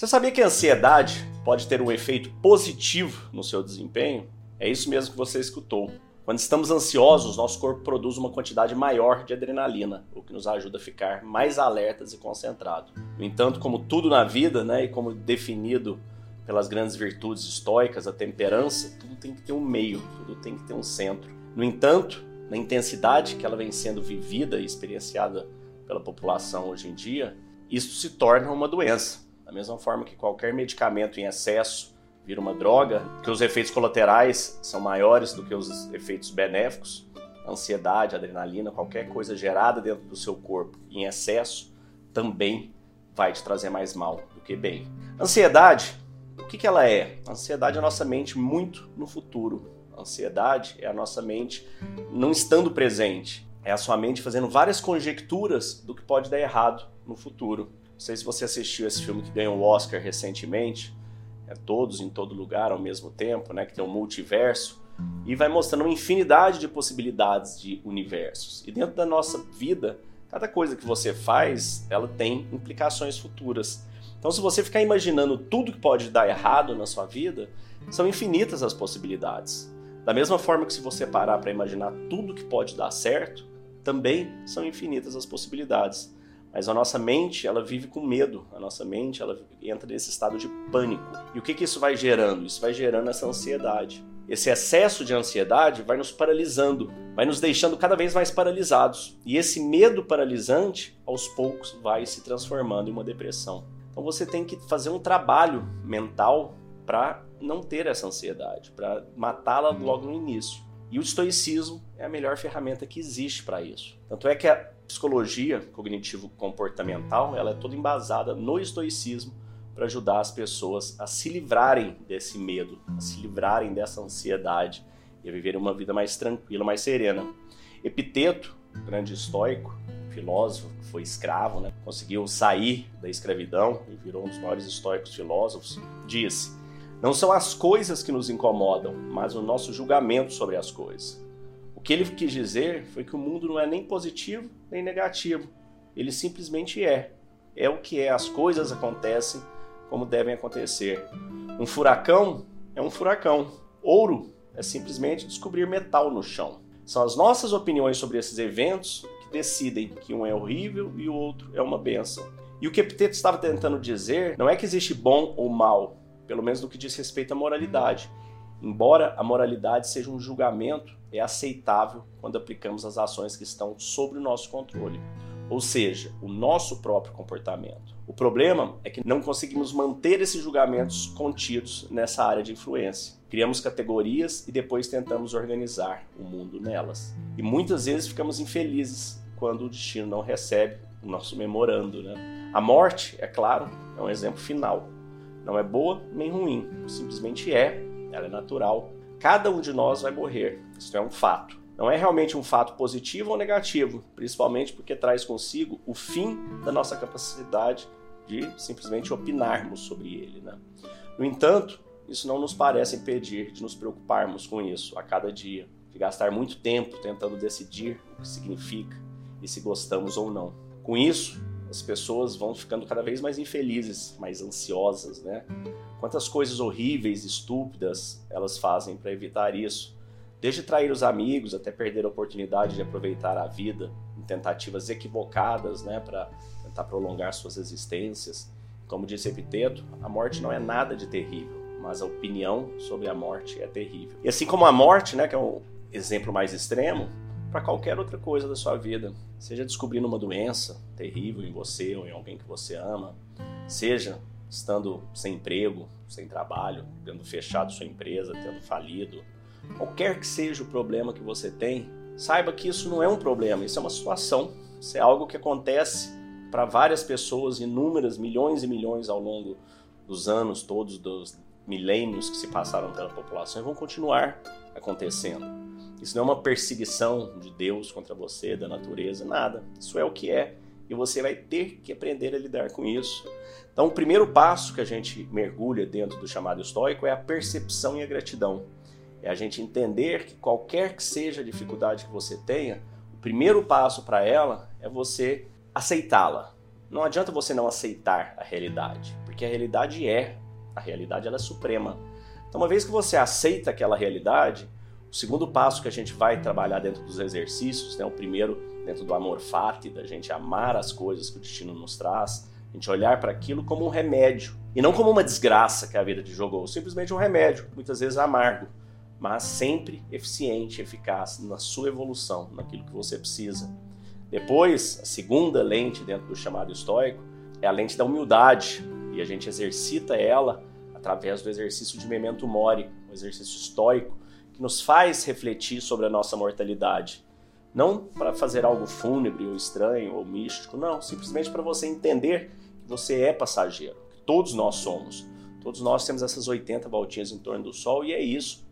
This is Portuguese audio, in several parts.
Você sabia que a ansiedade pode ter um efeito positivo no seu desempenho? É isso mesmo que você escutou. Quando estamos ansiosos, nosso corpo produz uma quantidade maior de adrenalina, o que nos ajuda a ficar mais alertas e concentrados. No entanto, como tudo na vida, né, e como definido pelas grandes virtudes estoicas, a temperança, tudo tem que ter um meio, tudo tem que ter um centro. No entanto, na intensidade que ela vem sendo vivida e experienciada pela população hoje em dia, isso se torna uma doença. Da mesma forma que qualquer medicamento em excesso vira uma droga, que os efeitos colaterais são maiores do que os efeitos benéficos, ansiedade, adrenalina, qualquer coisa gerada dentro do seu corpo em excesso também vai te trazer mais mal do que bem. Ansiedade o que, que ela é? Ansiedade é a nossa mente muito no futuro. Ansiedade é a nossa mente não estando presente. É a sua mente fazendo várias conjecturas do que pode dar errado no futuro. Não sei se você assistiu esse filme que ganhou o Oscar recentemente, é Todos em Todo Lugar ao mesmo tempo, né, que tem um multiverso, e vai mostrando uma infinidade de possibilidades de universos. E dentro da nossa vida, cada coisa que você faz, ela tem implicações futuras. Então, se você ficar imaginando tudo que pode dar errado na sua vida, são infinitas as possibilidades. Da mesma forma que se você parar para imaginar tudo que pode dar certo, também são infinitas as possibilidades. Mas a nossa mente, ela vive com medo. A nossa mente, ela entra nesse estado de pânico. E o que, que isso vai gerando? Isso vai gerando essa ansiedade. Esse excesso de ansiedade vai nos paralisando, vai nos deixando cada vez mais paralisados. E esse medo paralisante, aos poucos, vai se transformando em uma depressão. Então você tem que fazer um trabalho mental para não ter essa ansiedade, para matá-la logo no início. E o estoicismo é a melhor ferramenta que existe para isso. Tanto é que a psicologia cognitivo-comportamental ela é toda embasada no estoicismo para ajudar as pessoas a se livrarem desse medo, a se livrarem dessa ansiedade e a viverem uma vida mais tranquila, mais serena. Epiteto, grande estoico, filósofo, que foi escravo, né? conseguiu sair da escravidão e virou um dos maiores estoicos filósofos, disse: Não são as coisas que nos incomodam, mas o nosso julgamento sobre as coisas. O que ele quis dizer foi que o mundo não é nem positivo nem negativo, ele simplesmente é. É o que é, as coisas acontecem como devem acontecer. Um furacão é um furacão. Ouro é simplesmente descobrir metal no chão. São as nossas opiniões sobre esses eventos decidem que um é horrível e o outro é uma benção. E o que Epiteto estava tentando dizer não é que existe bom ou mal, pelo menos no que diz respeito à moralidade. Embora a moralidade seja um julgamento, é aceitável quando aplicamos as ações que estão sob o nosso controle, ou seja, o nosso próprio comportamento. O problema é que não conseguimos manter esses julgamentos contidos nessa área de influência. Criamos categorias e depois tentamos organizar o mundo nelas. E muitas vezes ficamos infelizes quando o destino não recebe o nosso memorando. Né? A morte, é claro, é um exemplo final. Não é boa nem ruim, simplesmente é, ela é natural. Cada um de nós vai morrer, isso é um fato. Não é realmente um fato positivo ou negativo, principalmente porque traz consigo o fim da nossa capacidade de simplesmente opinarmos sobre ele. Né? No entanto, isso não nos parece impedir de nos preocuparmos com isso a cada dia, de gastar muito tempo tentando decidir o que significa, e se gostamos ou não. Com isso, as pessoas vão ficando cada vez mais infelizes, mais ansiosas, né? Quantas coisas horríveis, estúpidas elas fazem para evitar isso? Desde trair os amigos até perder a oportunidade de aproveitar a vida em tentativas equivocadas, né, para tentar prolongar suas existências. Como disse Epiteto, a morte não é nada de terrível, mas a opinião sobre a morte é terrível. E assim como a morte, né, que é o exemplo mais extremo, para qualquer outra coisa da sua vida. Seja descobrindo uma doença terrível em você ou em alguém que você ama, seja estando sem emprego, sem trabalho, tendo fechado sua empresa, tendo falido, qualquer que seja o problema que você tem, saiba que isso não é um problema, isso é uma situação, isso é algo que acontece para várias pessoas, inúmeras, milhões e milhões ao longo dos anos todos, dos milênios que se passaram pela população e vão continuar acontecendo. Isso não é uma perseguição de Deus contra você, da natureza, nada. Isso é o que é e você vai ter que aprender a lidar com isso. Então, o primeiro passo que a gente mergulha dentro do chamado estoico é a percepção e a gratidão. É a gente entender que qualquer que seja a dificuldade que você tenha, o primeiro passo para ela é você aceitá-la. Não adianta você não aceitar a realidade, porque a realidade é, a realidade ela é suprema. Então, uma vez que você aceita aquela realidade, o segundo passo que a gente vai trabalhar dentro dos exercícios, né, o primeiro dentro do amor fati, da gente amar as coisas que o destino nos traz, a gente olhar para aquilo como um remédio e não como uma desgraça que a vida te jogou, simplesmente um remédio, muitas vezes amargo, mas sempre eficiente, eficaz na sua evolução, naquilo que você precisa. Depois, a segunda lente dentro do chamado estoico é a lente da humildade, e a gente exercita ela através do exercício de memento mori, um exercício estoico nos faz refletir sobre a nossa mortalidade. Não para fazer algo fúnebre ou estranho ou místico, não, simplesmente para você entender que você é passageiro, que todos nós somos. Todos nós temos essas 80 voltinhas em torno do Sol e é isso.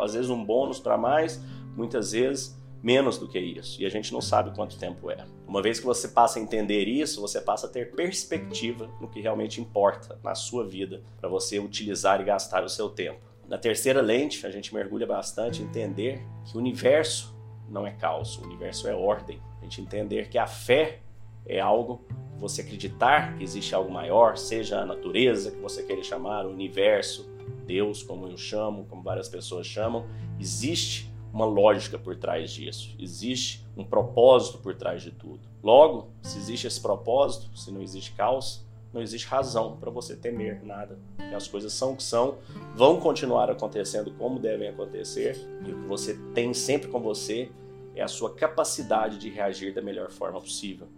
Às vezes um bônus para mais, muitas vezes menos do que isso. E a gente não sabe quanto tempo é. Uma vez que você passa a entender isso, você passa a ter perspectiva no que realmente importa na sua vida, para você utilizar e gastar o seu tempo. Na terceira lente, a gente mergulha bastante entender que o universo não é caos, o universo é ordem. A gente entender que a fé é algo você acreditar que existe algo maior, seja a natureza que você queira chamar, o universo, Deus, como eu chamo, como várias pessoas chamam, existe uma lógica por trás disso, existe um propósito por trás de tudo. Logo, se existe esse propósito, se não existe caos, não existe razão para você temer nada. As coisas são o que são, vão continuar acontecendo como devem acontecer, e o que você tem sempre com você é a sua capacidade de reagir da melhor forma possível.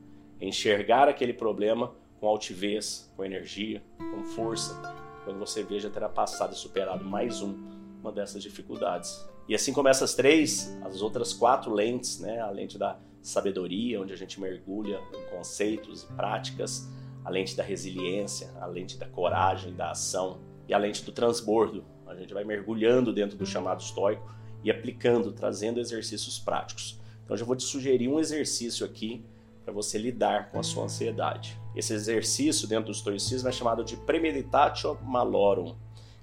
Enxergar aquele problema com altivez, com energia, com força, quando você veja terá passado e superado mais um, uma dessas dificuldades. E assim como essas três, as outras quatro lentes, né, a lente da sabedoria, onde a gente mergulha em conceitos e práticas, a lente da resiliência, a lente da coragem, da ação e a lente do transbordo. A gente vai mergulhando dentro do chamado estoico e aplicando, trazendo exercícios práticos. Então, eu já vou te sugerir um exercício aqui para você lidar com a sua ansiedade. Esse exercício dentro do estoicismo é chamado de premeditatio malorum,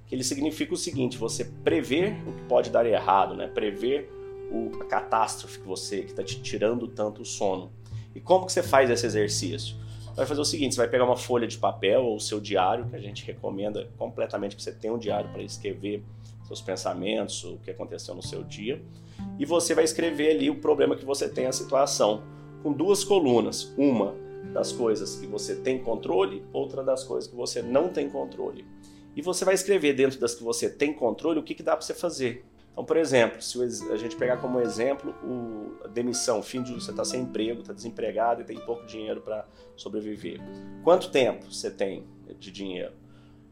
que ele significa o seguinte: você prever o que pode dar errado, né? Prever o, a catástrofe que você que está te tirando tanto o sono. E como que você faz esse exercício? Vai fazer o seguinte: você vai pegar uma folha de papel ou o seu diário, que a gente recomenda completamente que você tenha um diário para escrever seus pensamentos, o que aconteceu no seu dia, e você vai escrever ali o problema que você tem, a situação, com duas colunas: uma das coisas que você tem controle, outra das coisas que você não tem controle. E você vai escrever dentro das que você tem controle o que, que dá para você fazer. Então, por exemplo, se a gente pegar como exemplo o, a demissão, fim de você está sem emprego, está desempregado e tem pouco dinheiro para sobreviver. Quanto tempo você tem de dinheiro?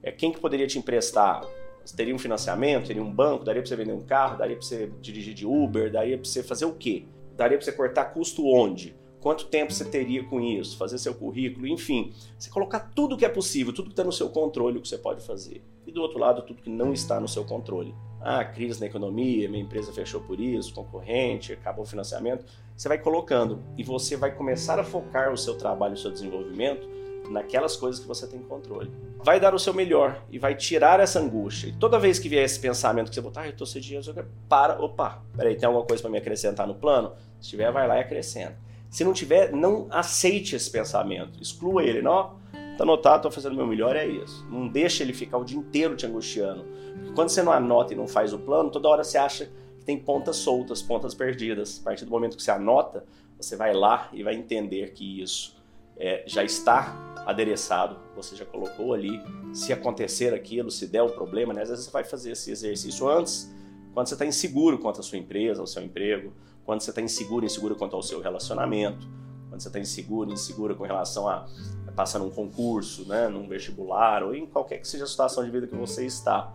É, quem que poderia te emprestar? Você teria um financiamento, teria um banco, daria para você vender um carro, daria para você dirigir de Uber, daria para você fazer o quê? Daria para você cortar custo onde? Quanto tempo você teria com isso? Fazer seu currículo, enfim. Você colocar tudo que é possível, tudo que está no seu controle, o que você pode fazer. E do outro lado, tudo que não está no seu controle. Ah, crise na economia, minha empresa fechou por isso, concorrente, acabou o financiamento. Você vai colocando e você vai começar a focar o seu trabalho, o seu desenvolvimento naquelas coisas que você tem controle. Vai dar o seu melhor e vai tirar essa angústia. E toda vez que vier esse pensamento que você botar, ah, eu tô sem dinheiro, para, opa, peraí, tem alguma coisa para me acrescentar no plano? Se tiver, vai lá e acrescenta. Se não tiver, não aceite esse pensamento. Exclua ele. Não, tá anotado, tô fazendo o meu melhor, é isso. Não deixa ele ficar o dia inteiro te angustiando. Porque quando você não anota e não faz o plano, toda hora você acha que tem pontas soltas, pontas perdidas. A partir do momento que você anota, você vai lá e vai entender que isso é, já está adereçado, você já colocou ali. Se acontecer aquilo, se der o problema, né? às vezes você vai fazer esse exercício antes, quando você está inseguro quanto à sua empresa, ao seu emprego, quando você está inseguro, inseguro quanto ao seu relacionamento, quando você está inseguro, inseguro com relação a, passar num concurso, né, num vestibular ou em qualquer que seja a situação de vida que você está.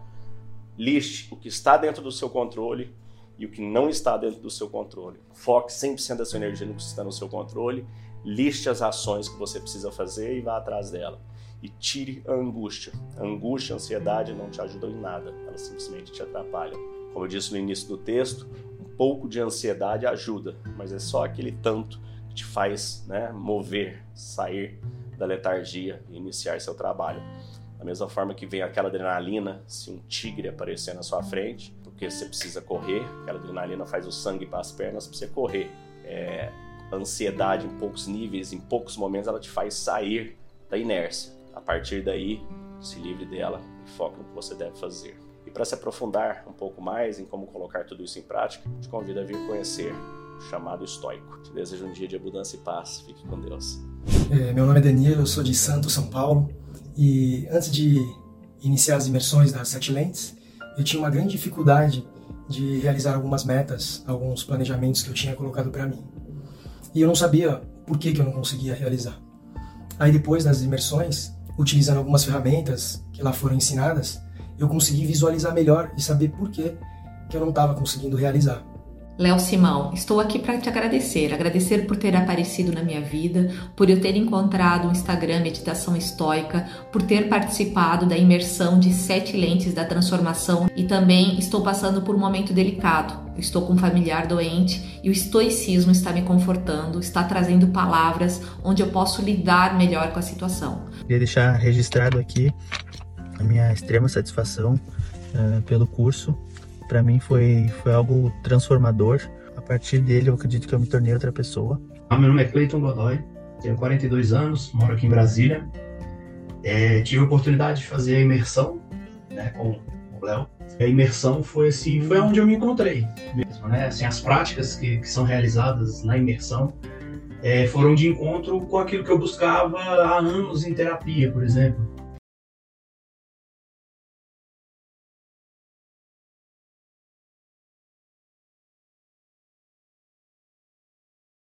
Liste o que está dentro do seu controle e o que não está dentro do seu controle. Foque 100% da sua energia no que está no seu controle. Liste as ações que você precisa fazer e vá atrás dela. E tire a angústia. A angústia, a ansiedade não te ajudam em nada, elas simplesmente te atrapalham. Como eu disse no início do texto, pouco de ansiedade ajuda, mas é só aquele tanto te faz né, mover, sair da letargia e iniciar seu trabalho. Da mesma forma que vem aquela adrenalina, se um tigre aparecer na sua frente, porque você precisa correr, aquela adrenalina faz o sangue para as pernas para você correr. É, ansiedade em poucos níveis, em poucos momentos, ela te faz sair da inércia. A partir daí, se livre dela e foque no que você deve fazer. E para se aprofundar um pouco mais em como colocar tudo isso em prática, te convido a vir conhecer chamado estoico. Te desejo um dia de abundância e paz. Fique com Deus. É, meu nome é Danilo, eu sou de Santos, São Paulo. E antes de iniciar as imersões das sete lentes, eu tinha uma grande dificuldade de realizar algumas metas, alguns planejamentos que eu tinha colocado para mim. E eu não sabia por que, que eu não conseguia realizar. Aí depois das imersões, utilizando algumas ferramentas que lá foram ensinadas, eu consegui visualizar melhor e saber por que, que eu não estava conseguindo realizar. Léo Simão, estou aqui para te agradecer, agradecer por ter aparecido na minha vida, por eu ter encontrado o Instagram Meditação Estoica, por ter participado da imersão de sete lentes da transformação e também estou passando por um momento delicado. estou com um familiar doente e o estoicismo está me confortando, está trazendo palavras onde eu posso lidar melhor com a situação. Queria deixar registrado aqui a minha extrema satisfação uh, pelo curso para mim foi, foi algo transformador. A partir dele, eu acredito que eu me tornei outra pessoa. Ah, meu nome é Cleiton Godoy, tenho 42 anos, moro aqui em Brasília. É, tive a oportunidade de fazer a imersão né, com o Léo. A imersão foi assim, foi onde eu me encontrei mesmo, né? Assim, as práticas que, que são realizadas na imersão é, foram de encontro com aquilo que eu buscava há anos em terapia, por exemplo